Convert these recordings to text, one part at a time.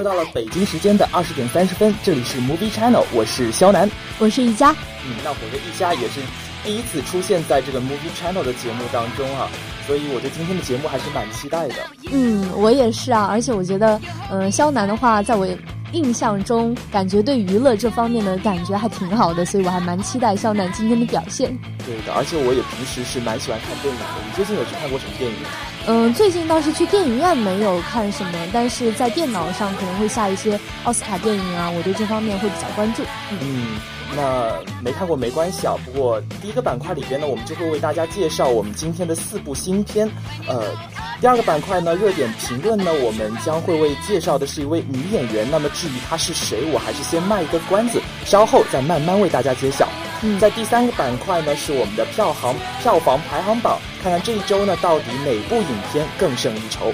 又到了北京时间的二十点三十分，这里是 Movie Channel，我是肖楠，我是一佳。嗯，那我的一佳也是第一次出现在这个 Movie Channel 的节目当中啊，所以我对今天的节目还是蛮期待的。嗯，我也是啊，而且我觉得，嗯，肖楠的话，在我印象中，感觉对娱乐这方面的感觉还挺好的，所以我还蛮期待肖楠今天的表现。对的，而且我也平时是蛮喜欢看电影的。你最近有去看过什么电影？嗯，最近倒是去电影院没有看什么，但是在电脑上可能会下一些奥斯卡电影啊，我对这方面会比较关注。嗯，那没看过没关系啊。不过第一个板块里边呢，我们就会为大家介绍我们今天的四部新片。呃，第二个板块呢，热点评论呢，我们将会为介绍的是一位女演员。那么至于她是谁，我还是先卖一个关子，稍后再慢慢为大家揭晓。在第三个板块呢，是我们的票行票房排行榜，看看这一周呢，到底哪部影片更胜一筹。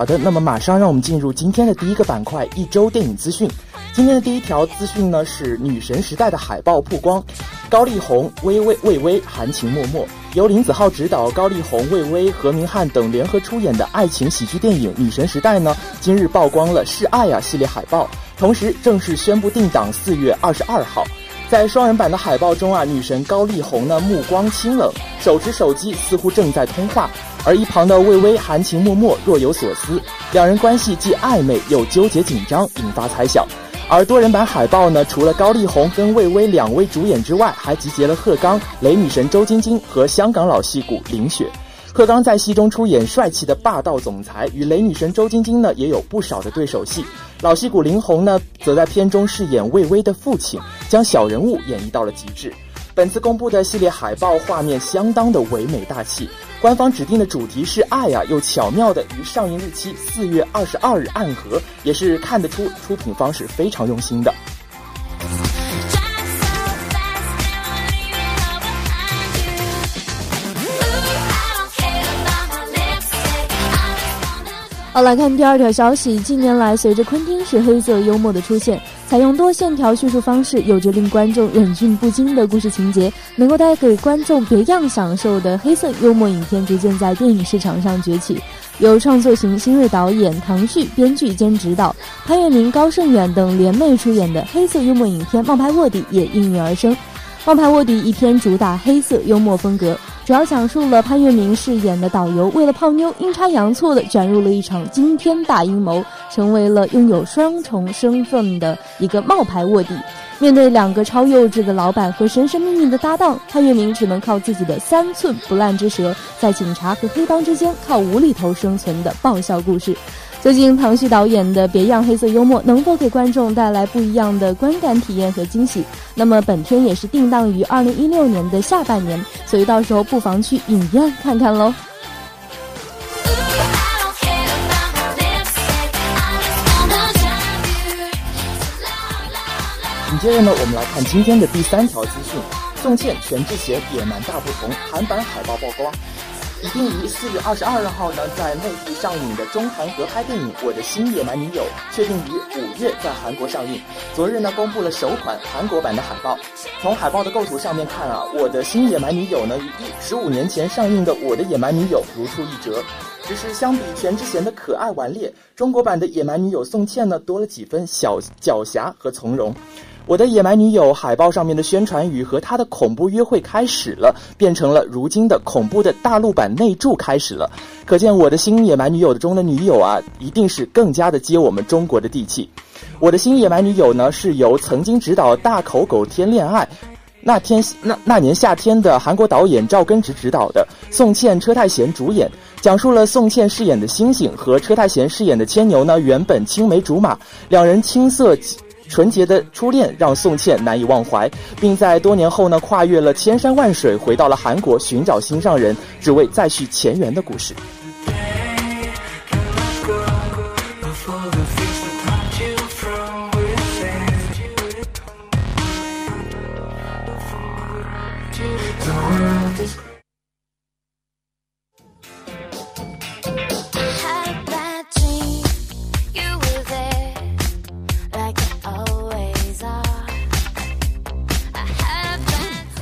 好的，那么马上让我们进入今天的第一个板块——一周电影资讯。今天的第一条资讯呢是《女神时代》的海报曝光，高丽红、薇薇、魏巍含情脉脉，由林子浩执导，高丽红、魏巍、何明翰等联合出演的爱情喜剧电影《女神时代》呢，今日曝光了“是爱啊”系列海报，同时正式宣布定档四月二十二号。在双人版的海报中啊，女神高丽红呢目光清冷，手持手机似乎正在通话。而一旁的魏巍含情脉脉，若有所思，两人关系既暧昧又纠结紧张，引发猜想。而多人版海报呢，除了高丽红跟魏巍两位主演之外，还集结了贺刚、雷女神周晶晶和香港老戏骨林雪。贺刚在戏中出演帅气的霸道总裁，与雷女神周晶晶呢也有不少的对手戏。老戏骨林红呢，则在片中饰演魏巍的父亲，将小人物演绎到了极致。本次公布的系列海报画面相当的唯美大气。官方指定的主题是爱啊，又巧妙的与上映日期四月二十二日暗合，也是看得出出品方是非常用心的。好，来看第二条消息。近年来，随着昆汀式黑色幽默的出现，采用多线条叙述方式，有着令观众忍俊不禁的故事情节，能够带给观众别样享受的黑色幽默影片，逐渐在电影市场上崛起。由创作型新锐导演唐旭编剧兼执导，潘粤明、高胜远等联袂出演的黑色幽默影片《冒牌卧底》也应运而生。《冒牌卧底》一篇主打黑色幽默风格。主要讲述了潘粤明饰演的导游为了泡妞，阴差阳错的卷入了一场惊天大阴谋，成为了拥有双重身份的一个冒牌卧底。面对两个超幼稚的老板和神神秘秘的搭档，潘粤明只能靠自己的三寸不烂之舌，在警察和黑帮之间靠无厘头生存的爆笑故事。究竟唐旭导演的别样黑色幽默能否给观众带来不一样的观感体验和惊喜？那么本片也是定档于二零一六年的下半年，所以到时候不妨去影院看看喽。紧接着呢，我们来看今天的第三条资讯：宋茜、全智贤野蛮大不同，韩版海报曝光。已定于四月二十二号呢，在内地上映的中韩合拍电影《我的新野蛮女友》确定于五月在韩国上映。昨日呢，公布了首款韩国版的海报。从海报的构图上面看啊，《我的新野蛮女友》呢，与一十五年前上映的《我的野蛮女友》如出一辙。只是相比全智贤的可爱顽劣，中国版的野蛮女友宋茜呢，多了几分小狡黠和从容。我的野蛮女友海报上面的宣传语和她的恐怖约会开始了，变成了如今的恐怖的大陆版内助开始了。可见我的新野蛮女友中的女友啊，一定是更加的接我们中国的地气。我的新野蛮女友呢，是由曾经执导《大口狗天恋爱》那天那那年夏天的韩国导演赵根植执导的，宋茜、车太贤主演，讲述了宋茜饰演的星星和车太贤饰演的牵牛呢，原本青梅竹马，两人青涩。纯洁的初恋让宋茜难以忘怀，并在多年后呢，跨越了千山万水，回到了韩国寻找心上人，只为再续前缘的故事。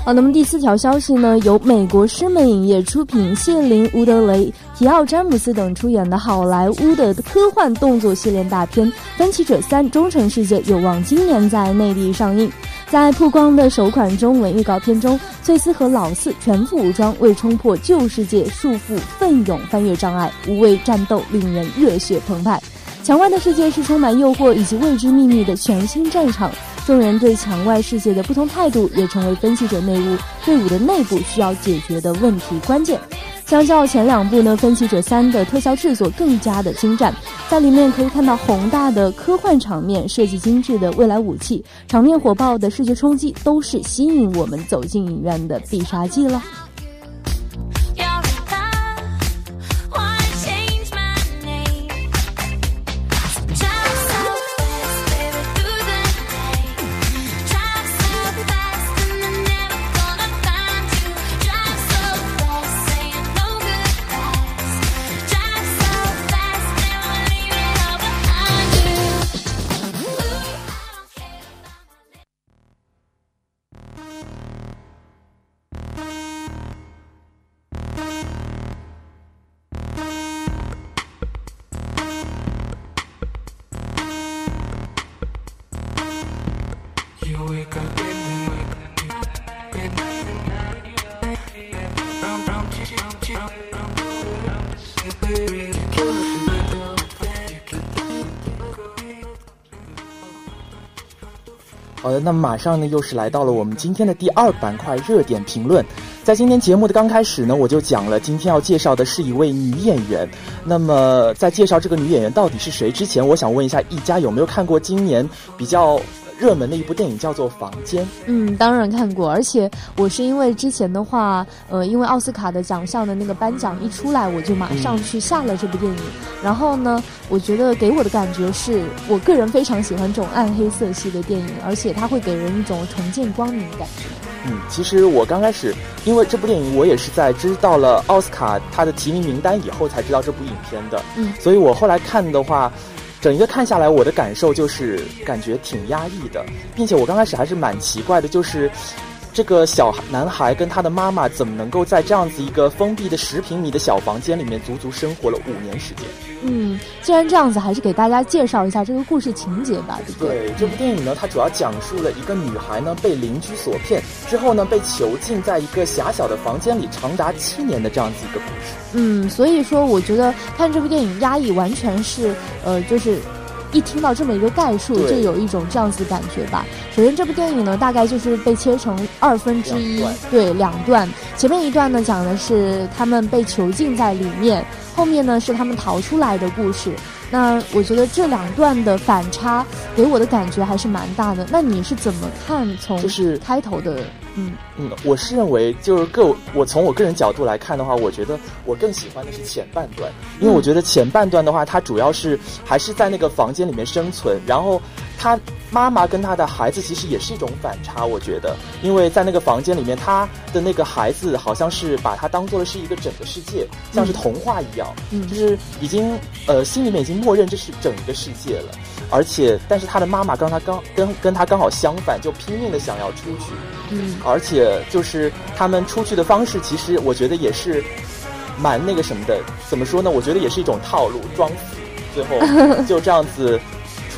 好，那么第四条消息呢？由美国狮门影业出品，谢琳·伍德雷、提奥·詹姆斯等出演的好莱坞的科幻动作系列大片《分歧者三：忠诚世界》有望今年在内地上映。在曝光的首款中文预告片中，翠丝和老四全副武装，为冲破旧世界束缚，奋勇翻越障碍，无畏战斗令人热血澎湃。墙外的世界是充满诱惑以及未知秘密的全新战场。众人对墙外世界的不同态度，也成为分析者内务队伍的内部需要解决的问题关键。相较前两部呢，《分歧者三》的特效制作更加的精湛，在里面可以看到宏大的科幻场面、设计精致的未来武器、场面火爆的视觉冲击，都是吸引我们走进影院的必杀技了。好的，那么马上呢，又是来到了我们今天的第二板块热点评论。在今天节目的刚开始呢，我就讲了，今天要介绍的是一位女演员。那么在介绍这个女演员到底是谁之前，我想问一下，一家有没有看过今年比较？热门的一部电影叫做《房间》。嗯，当然看过，而且我是因为之前的话，呃，因为奥斯卡的奖项的那个颁奖一出来，我就马上去下了这部电影。然后呢，我觉得给我的感觉是我个人非常喜欢这种暗黑色系的电影，而且它会给人一种重见光明的感觉。嗯，其实我刚开始因为这部电影，我也是在知道了奥斯卡它的提名名单以后才知道这部影片的。嗯，所以我后来看的话。整一个看下来，我的感受就是感觉挺压抑的，并且我刚开始还是蛮奇怪的，就是这个小男孩跟他的妈妈怎么能够在这样子一个封闭的十平米的小房间里面足足生活了五年时间？嗯，既然这样子，还是给大家介绍一下这个故事情节吧。对，这部电影呢，它主要讲述了一个女孩呢被邻居所骗，之后呢被囚禁在一个狭小的房间里长达七年的这样子一个故事。嗯，所以说我觉得看这部电影压抑完全是，呃，就是一听到这么一个概述，就有一种这样子感觉吧。首先，这部电影呢，大概就是被切成二分之一，对，两段。前面一段呢，讲的是他们被囚禁在里面。后面呢是他们逃出来的故事，那我觉得这两段的反差给我的感觉还是蛮大的。那你是怎么看？从就是开头的，嗯嗯，我是认为就是个我从我个人角度来看的话，我觉得我更喜欢的是前半段，因为我觉得前半段的话，它主要是还是在那个房间里面生存，然后他妈妈跟她的孩子其实也是一种反差，我觉得，因为在那个房间里面，她的那个孩子好像是把他当做的是一个整个世界，像是童话一样，就是已经呃心里面已经默认这是整个世界了。而且，但是他的妈妈跟他刚跟跟他刚好相反，就拼命的想要出去。嗯，而且就是他们出去的方式，其实我觉得也是蛮那个什么的。怎么说呢？我觉得也是一种套路，装死，最后 就这样子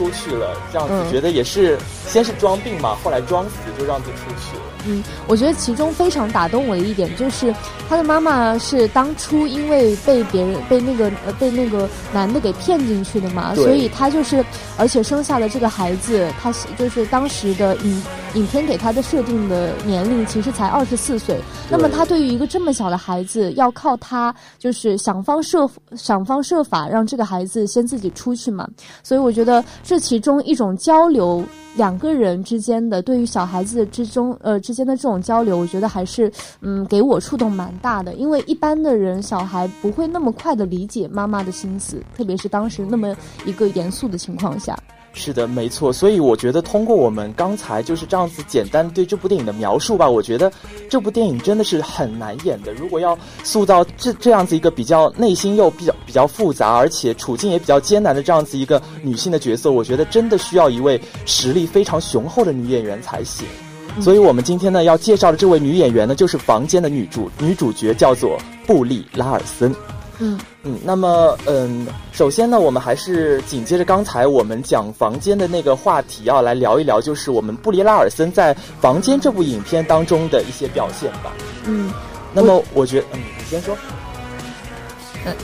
出去了。这样子觉得也是，先是装病嘛，后来装死就让他出去了。嗯，我觉得其中非常打动我的一点就是，他的妈妈是当初因为被别人被那个呃被那个男的给骗进去的嘛，所以他就是而且生下了这个孩子，他就是当时的影影片给他的设定的年龄其实才二十四岁，那么他对于一个这么小的孩子，要靠他就是想方设想方设法让这个孩子先自己出去嘛，所以我觉得这其中一种交流。两个人之间的对于小孩子之中呃之间的这种交流，我觉得还是嗯给我触动蛮大的。因为一般的人小孩不会那么快的理解妈妈的心思，特别是当时那么一个严肃的情况下。是的，没错。所以我觉得通过我们刚才就是这样子简单对这部电影的描述吧，我觉得这部电影真的是很难演的。如果要塑造这这样子一个比较内心又比较比较复杂，而且处境也比较艰难的这样子一个女性的角色，我觉得真的需要一位实力非常雄厚的女演员才行。所以我们今天呢要介绍的这位女演员呢，就是《房间》的女主女主角，叫做布丽拉尔森。嗯嗯，那么嗯，首先呢，我们还是紧接着刚才我们讲房间的那个话题，要来聊一聊，就是我们布里拉尔森在《房间》这部影片当中的一些表现吧。嗯，那么我觉得，嗯，你先说。嗯，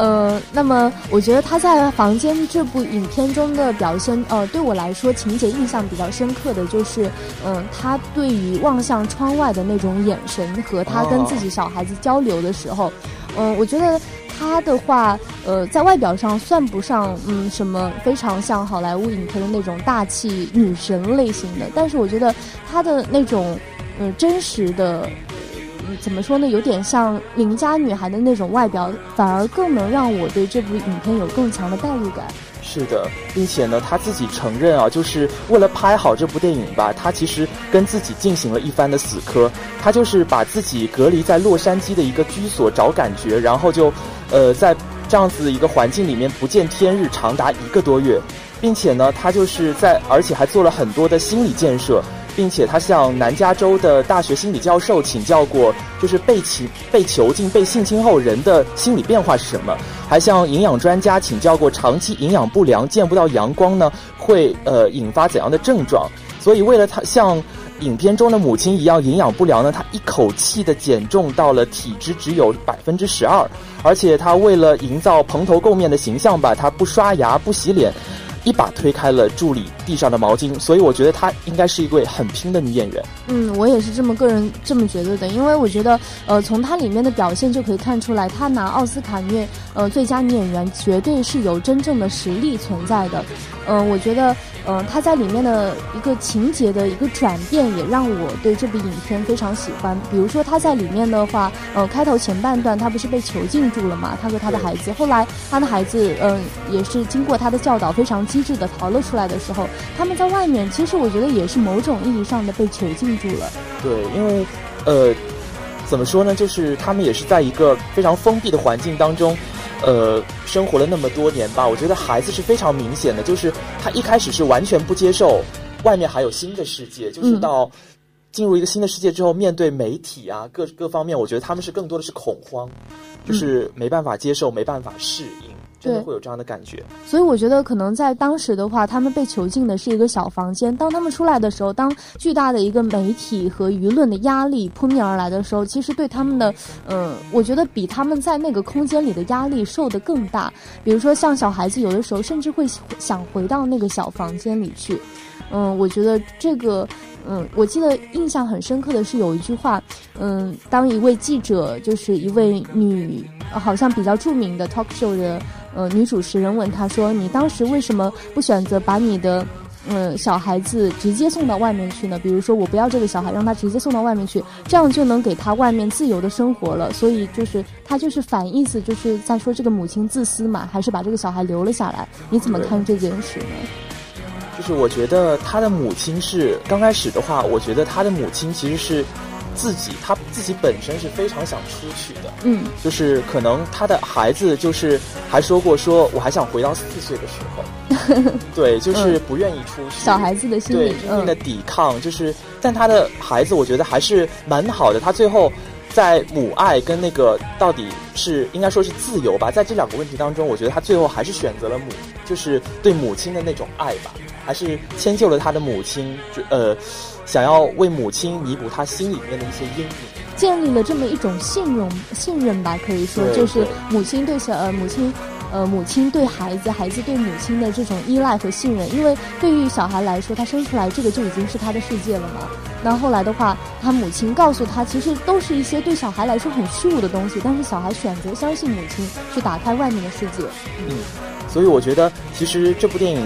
呃，那么我觉得他在《房间》这部影片中的表现，呃，对我来说情节印象比较深刻的就是，嗯，他对于望向窗外的那种眼神和他跟自己小孩子交流的时候。嗯，我觉得他的话，呃，在外表上算不上，嗯，什么非常像好莱坞影片的那种大气女神类型的，但是我觉得他的那种，嗯，真实的，怎么说呢，有点像邻家女孩的那种外表，反而更能让我对这部影片有更强的代入感。是的，并且呢，他自己承认啊，就是为了拍好这部电影吧，他其实跟自己进行了一番的死磕。他就是把自己隔离在洛杉矶的一个居所找感觉，然后就，呃，在这样子一个环境里面不见天日长达一个多月，并且呢，他就是在，而且还做了很多的心理建设。并且他向南加州的大学心理教授请教过，就是被侵、被囚禁、被性侵后人的心理变化是什么？还向营养专家请教过，长期营养不良、见不到阳光呢，会呃引发怎样的症状？所以为了他像影片中的母亲一样营养不良呢，他一口气的减重到了体脂只有百分之十二，而且他为了营造蓬头垢面的形象吧，他不刷牙、不洗脸。一把推开了助理地上的毛巾，所以我觉得她应该是一位很拼的女演员。嗯，我也是这么个人这么觉得的，因为我觉得，呃，从她里面的表现就可以看出来，她拿奥斯卡女呃最佳女演员绝对是有真正的实力存在的。嗯，我觉得。嗯，他在里面的一个情节的一个转变，也让我对这部影片非常喜欢。比如说他在里面的话，呃，开头前半段他不是被囚禁住了嘛？他和他的孩子，后来他的孩子，嗯，也是经过他的教导，非常机智的逃了出来的时候，他们在外面，其实我觉得也是某种意义上的被囚禁住了。对，因为，呃，怎么说呢？就是他们也是在一个非常封闭的环境当中。呃，生活了那么多年吧，我觉得孩子是非常明显的，就是他一开始是完全不接受外面还有新的世界，就是到进入一个新的世界之后，面对媒体啊，各各方面，我觉得他们是更多的是恐慌，就是没办法接受，没办法适应。真的会有这样的感觉，所以我觉得可能在当时的话，他们被囚禁的是一个小房间。当他们出来的时候，当巨大的一个媒体和舆论的压力扑面而来的时候，其实对他们的，嗯，我觉得比他们在那个空间里的压力受的更大。比如说，像小孩子有的时候甚至会想回到那个小房间里去。嗯，我觉得这个，嗯，我记得印象很深刻的是有一句话，嗯，当一位记者，就是一位女，好像比较著名的 talk show 的。呃，女主持人问他说：“你当时为什么不选择把你的，嗯，小孩子直接送到外面去呢？比如说，我不要这个小孩，让他直接送到外面去，这样就能给他外面自由的生活了。所以就是他就是反义词，就是在说这个母亲自私嘛，还是把这个小孩留了下来？你怎么看这件事呢？”就是我觉得他的母亲是刚开始的话，我觉得他的母亲其实是自己，他自己本身是非常想出去的。嗯，就是可能他的孩子就是还说过说，我还想回到四岁的时候。对，就是不愿意出去。小孩子的心理，拼命的抵抗，就是但他的孩子，我觉得还是蛮好的。他最后。在母爱跟那个到底是应该说是自由吧，在这两个问题当中，我觉得他最后还是选择了母，就是对母亲的那种爱吧，还是迁就了他的母亲，就呃，想要为母亲弥补他心里面的一些阴影，建立了这么一种信任信任吧，可以说就是母亲对小呃母亲。呃，母亲对孩子，孩子对母亲的这种依赖和信任，因为对于小孩来说，他生出来这个就已经是他的世界了嘛。那后来的话，他母亲告诉他，其实都是一些对小孩来说很虚无的东西，但是小孩选择相信母亲，去打开外面的世界。嗯，所以我觉得，其实这部电影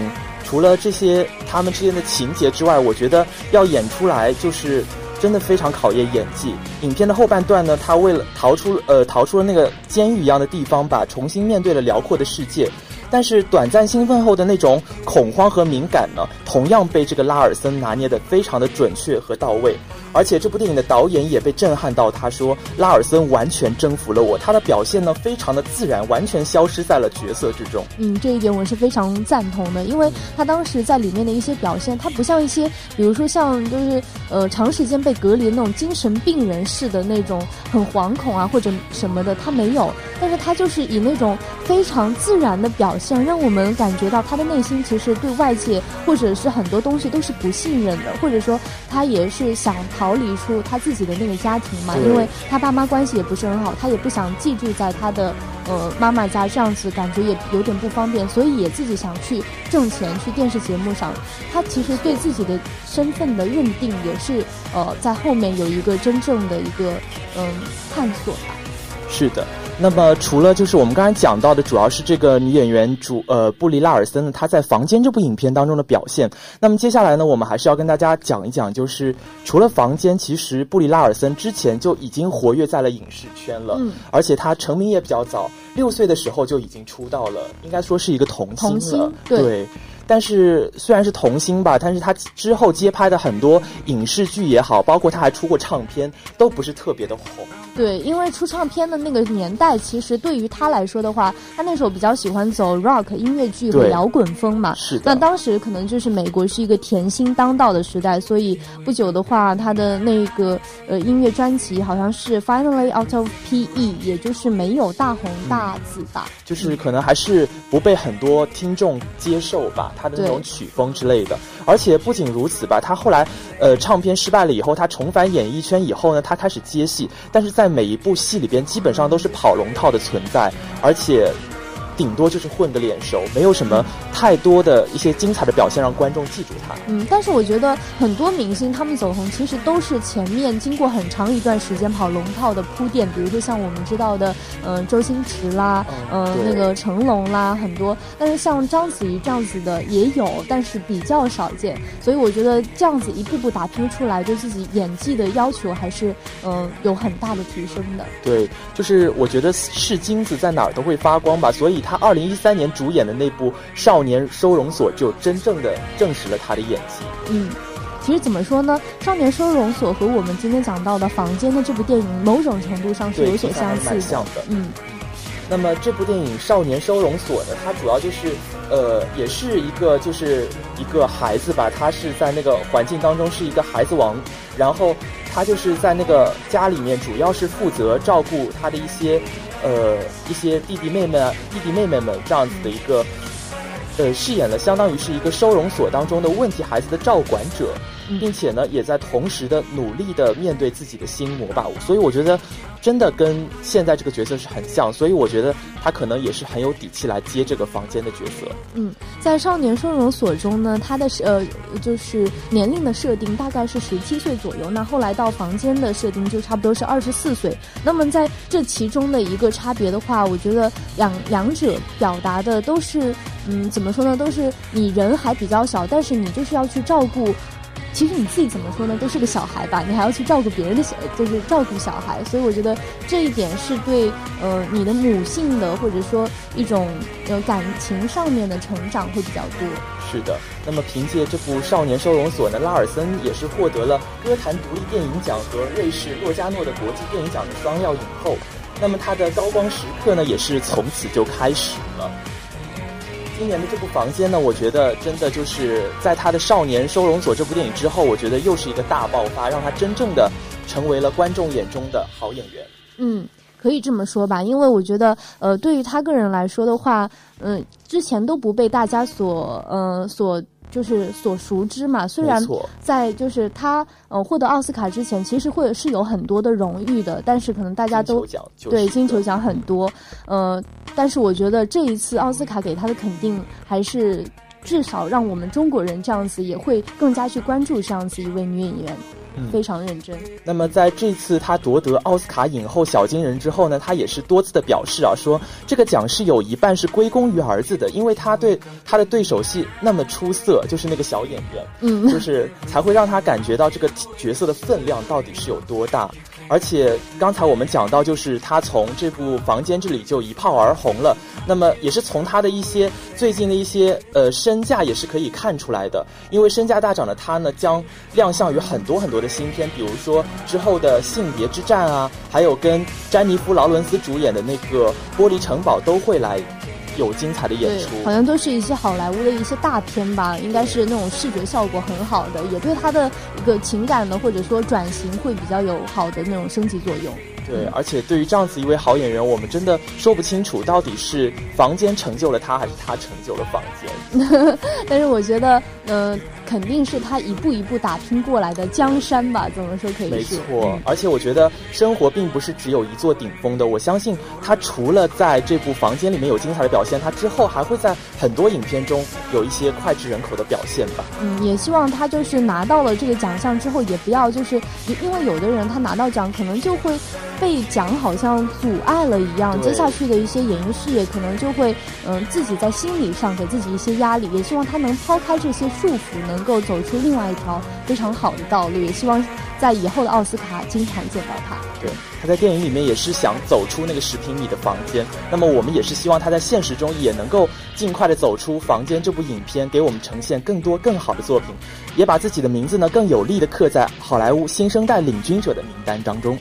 除了这些他们之间的情节之外，我觉得要演出来就是。真的非常考验演技。影片的后半段呢，他为了逃出呃逃出了那个监狱一样的地方吧，重新面对了辽阔的世界。但是短暂兴奋后的那种恐慌和敏感呢，同样被这个拉尔森拿捏得非常的准确和到位。而且这部电影的导演也被震撼到，他说拉尔森完全征服了我，他的表现呢非常的自然，完全消失在了角色之中。嗯，这一点我是非常赞同的，因为他当时在里面的一些表现，他不像一些，比如说像就是呃长时间被隔离的那种精神病人似的那种很惶恐啊或者什么的，他没有，但是他就是以那种非常自然的表现，让我们感觉到他的内心其实对外界或者是很多东西都是不信任的，或者说他也是想逃。逃离出他自己的那个家庭嘛，因为他爸妈关系也不是很好，他也不想寄住在他的呃妈妈家，这样子感觉也有点不方便，所以也自己想去挣钱，去电视节目上。他其实对自己的身份的认定也是呃在后面有一个真正的一个嗯探索吧。是的。那么，除了就是我们刚才讲到的，主要是这个女演员主呃布里拉尔森呢，她在《房间》这部影片当中的表现。那么接下来呢，我们还是要跟大家讲一讲，就是除了《房间》，其实布里拉尔森之前就已经活跃在了影视圈了，嗯，而且她成名也比较早，六岁的时候就已经出道了，应该说是一个童星了，对。但是虽然是童星吧，但是她之后接拍的很多影视剧也好，包括她还出过唱片，都不是特别的红。对，因为出唱片的那个年代，其实对于他来说的话，他那时候比较喜欢走 rock 音乐剧和摇滚风嘛。是的。那当时可能就是美国是一个甜心当道的时代，所以不久的话，他的那个呃音乐专辑好像是 Finally Out of PE，也就是没有大红大紫吧。就是可能还是不被很多听众接受吧，他的那种曲风之类的。而且不仅如此吧，他后来呃唱片失败了以后，他重返演艺圈以后呢，他开始接戏，但是在在每一部戏里边，基本上都是跑龙套的存在，而且。顶多就是混个脸熟，没有什么太多的一些精彩的表现让观众记住他。嗯，但是我觉得很多明星他们走红，其实都是前面经过很长一段时间跑龙套的铺垫，比如说像我们知道的，嗯，周星驰啦，嗯，那个成龙啦，很多。但是像章子怡这样子的也有，但是比较少见。所以我觉得这样子一步步打拼出来，对自己演技的要求还是嗯有很大的提升的。对，就是我觉得是金子在哪儿都会发光吧，所以。他二零一三年主演的那部《少年收容所》就真正的证实了他的演技。嗯，其实怎么说呢，《少年收容所》和我们今天讲到的《房间》的这部电影，某种程度上是有所相似的。嗯。那么这部电影《少年收容所》呢，它主要就是，呃，也是一个就是一个孩子吧，他是在那个环境当中是一个孩子王，然后他就是在那个家里面，主要是负责照顾他的一些。呃，一些弟弟妹妹啊、弟弟妹妹们这样子的一个，呃，饰演了相当于是一个收容所当中的问题孩子的照管者。并且呢，也在同时的努力的面对自己的心魔吧，所以我觉得，真的跟现在这个角色是很像，所以我觉得他可能也是很有底气来接这个房间的角色。嗯，在少年收容所中呢，他的呃就是年龄的设定大概是十七岁左右，那后来到房间的设定就差不多是二十四岁。那么在这其中的一个差别的话，我觉得两两者表达的都是，嗯，怎么说呢？都是你人还比较小，但是你就是要去照顾。其实你自己怎么说呢，都是个小孩吧，你还要去照顾别人的小，就是照顾小孩，所以我觉得这一点是对呃你的母性的或者说一种呃感情上面的成长会比较多。是的，那么凭借这部《少年收容所》呢，拉尔森也是获得了歌坛独立电影奖和瑞士洛迦诺的国际电影奖的双料影后。那么他的高光时刻呢，也是从此就开始了。今年的这部《房间》呢，我觉得真的就是在他的《少年收容所》这部电影之后，我觉得又是一个大爆发，让他真正的成为了观众眼中的好演员。嗯，可以这么说吧，因为我觉得，呃，对于他个人来说的话，嗯，之前都不被大家所，呃，所。就是所熟知嘛，虽然在就是他呃获得奥斯卡之前，其实会是有很多的荣誉的，但是可能大家都对金球奖很多，呃，但是我觉得这一次奥斯卡给他的肯定，还是至少让我们中国人这样子也会更加去关注这样子一位女演员。非常认真。那么在这次她夺得奥斯卡影后小金人之后呢，她也是多次的表示啊，说这个奖是有一半是归功于儿子的，因为她对她的对手戏那么出色，就是那个小演员，嗯，就是才会让她感觉到这个角色的分量到底是有多大。而且刚才我们讲到，就是他从这部《房间》这里就一炮而红了。那么也是从他的一些最近的一些呃身价也是可以看出来的。因为身价大涨的他呢，将亮相于很多很多的新片，比如说之后的《性别之战》啊，还有跟詹妮弗·劳伦斯主演的那个《玻璃城堡》都会来。有精彩的演出，好像都是一些好莱坞的一些大片吧，应该是那种视觉效果很好的，也对他的一个情感呢，或者说转型会比较有好的那种升级作用。对，而且对于这样子一位好演员，我们真的说不清楚到底是房间成就了他，还是他成就了房间。但是我觉得，嗯。肯定是他一步一步打拼过来的江山吧？怎么说可以？没错，而且我觉得生活并不是只有一座顶峰的。我相信他除了在这部房间里面有精彩的表现，他之后还会在很多影片中有一些脍炙人口的表现吧。嗯，也希望他就是拿到了这个奖项之后，也不要就是因为有的人他拿到奖可能就会被奖好像阻碍了一样，接下去的一些演艺事业可能就会嗯自己在心理上给自己一些压力。也希望他能抛开这些束缚呢。能够走出另外一条非常好的道路，也希望在以后的奥斯卡经常见到他。对，他在电影里面也是想走出那个十平米的房间，那么我们也是希望他在现实中也能够尽快的走出房间这部影片，给我们呈现更多更好的作品，也把自己的名字呢更有力的刻在好莱坞新生代领军者的名单当中。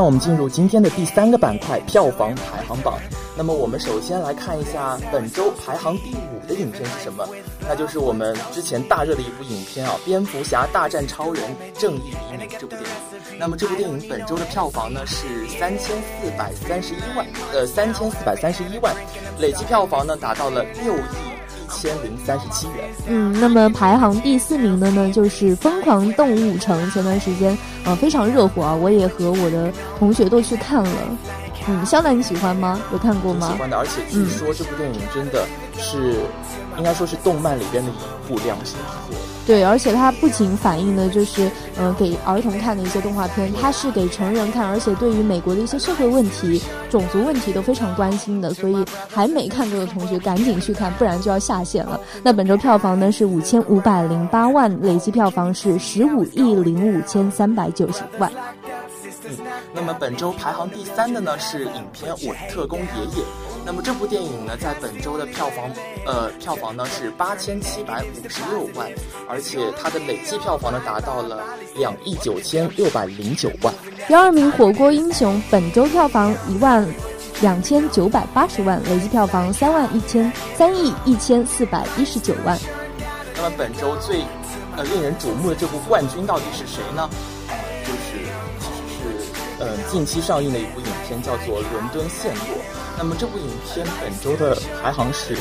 让我们进入今天的第三个板块——票房排行榜。那么，我们首先来看一下本周排行第五的影片是什么？那就是我们之前大热的一部影片啊，《蝙蝠侠大战超人：正义黎明》这部电影。那么，这部电影本周的票房呢是三千四百三十一万，呃，三千四百三十一万，累计票房呢达到了六亿。千零三十七元。嗯，那么排行第四名的呢，就是《疯狂动物城》。前段时间，呃，非常热火啊，我也和我的同学都去看了。嗯，肖楠你喜欢吗？有看过吗？喜欢的，而且据说这部电影真的是，应该说是动漫里边的一部良心作。对，而且它不仅反映的就是呃给儿童看的一些动画片，它是给成人看，而且对于美国的一些社会问题、种族问题都非常关心的，所以还没看过的同学赶紧去看，不然就要下线了。那本周票房呢是五千五百零八万，累计票房是十五亿零五千三百九十万。嗯，那么本周排行第三的呢是影片《我的特工爷爷》。那么这部电影呢，在本周的票房，呃，票房呢是八千七百五十六万，而且它的累计票房呢达到了两亿九千六百零九万。第二名《火锅英雄》本周票房一万两千九百八十万，累计票房三万一千三亿一千四百一十九万。那么本周最呃令人瞩目的这部冠军到底是谁呢？近期上映的一部影片，叫做《伦敦陷落》。那么这部影片本周的排行是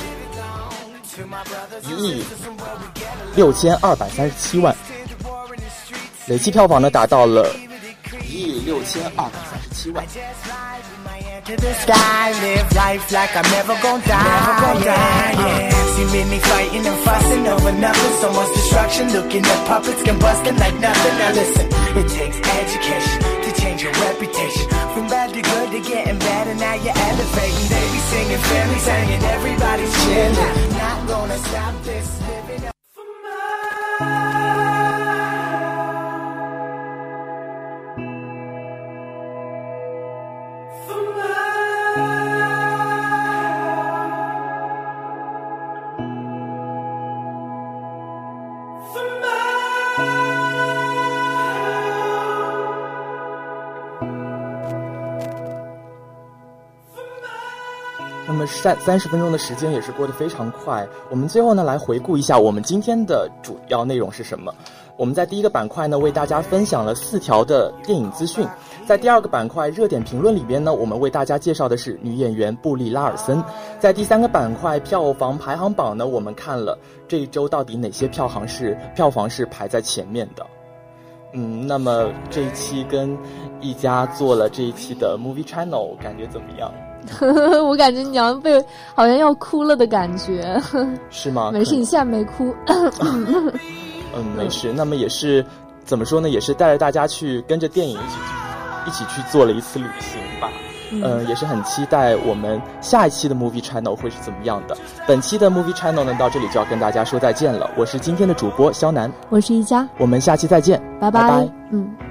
一亿六千二百三十七万，累计票房呢达到了一亿六千二百三十七万。Change your reputation. From bad to good to getting better Now you're elevating. They be singing fairy singing Everybody's chilling. Not gonna stop this 三三十分钟的时间也是过得非常快。我们最后呢来回顾一下我们今天的主要内容是什么。我们在第一个板块呢为大家分享了四条的电影资讯。在第二个板块热点评论里边呢，我们为大家介绍的是女演员布丽拉尔森。在第三个板块票房排行榜呢，我们看了这一周到底哪些票房是票房是排在前面的。嗯，那么这一期跟一家做了这一期的 Movie Channel，感觉怎么样？我感觉你要被好像要哭了的感觉，是吗？没事，你现在没哭。嗯，没事。那么也是怎么说呢？也是带着大家去跟着电影一起去一起去做了一次旅行吧。嗯，也是很期待我们下一期的 Movie Channel 会是怎么样的。本期的 Movie Channel 呢，到这里就要跟大家说再见了。我是今天的主播肖楠，我是一佳，我们下期再见，拜拜。嗯。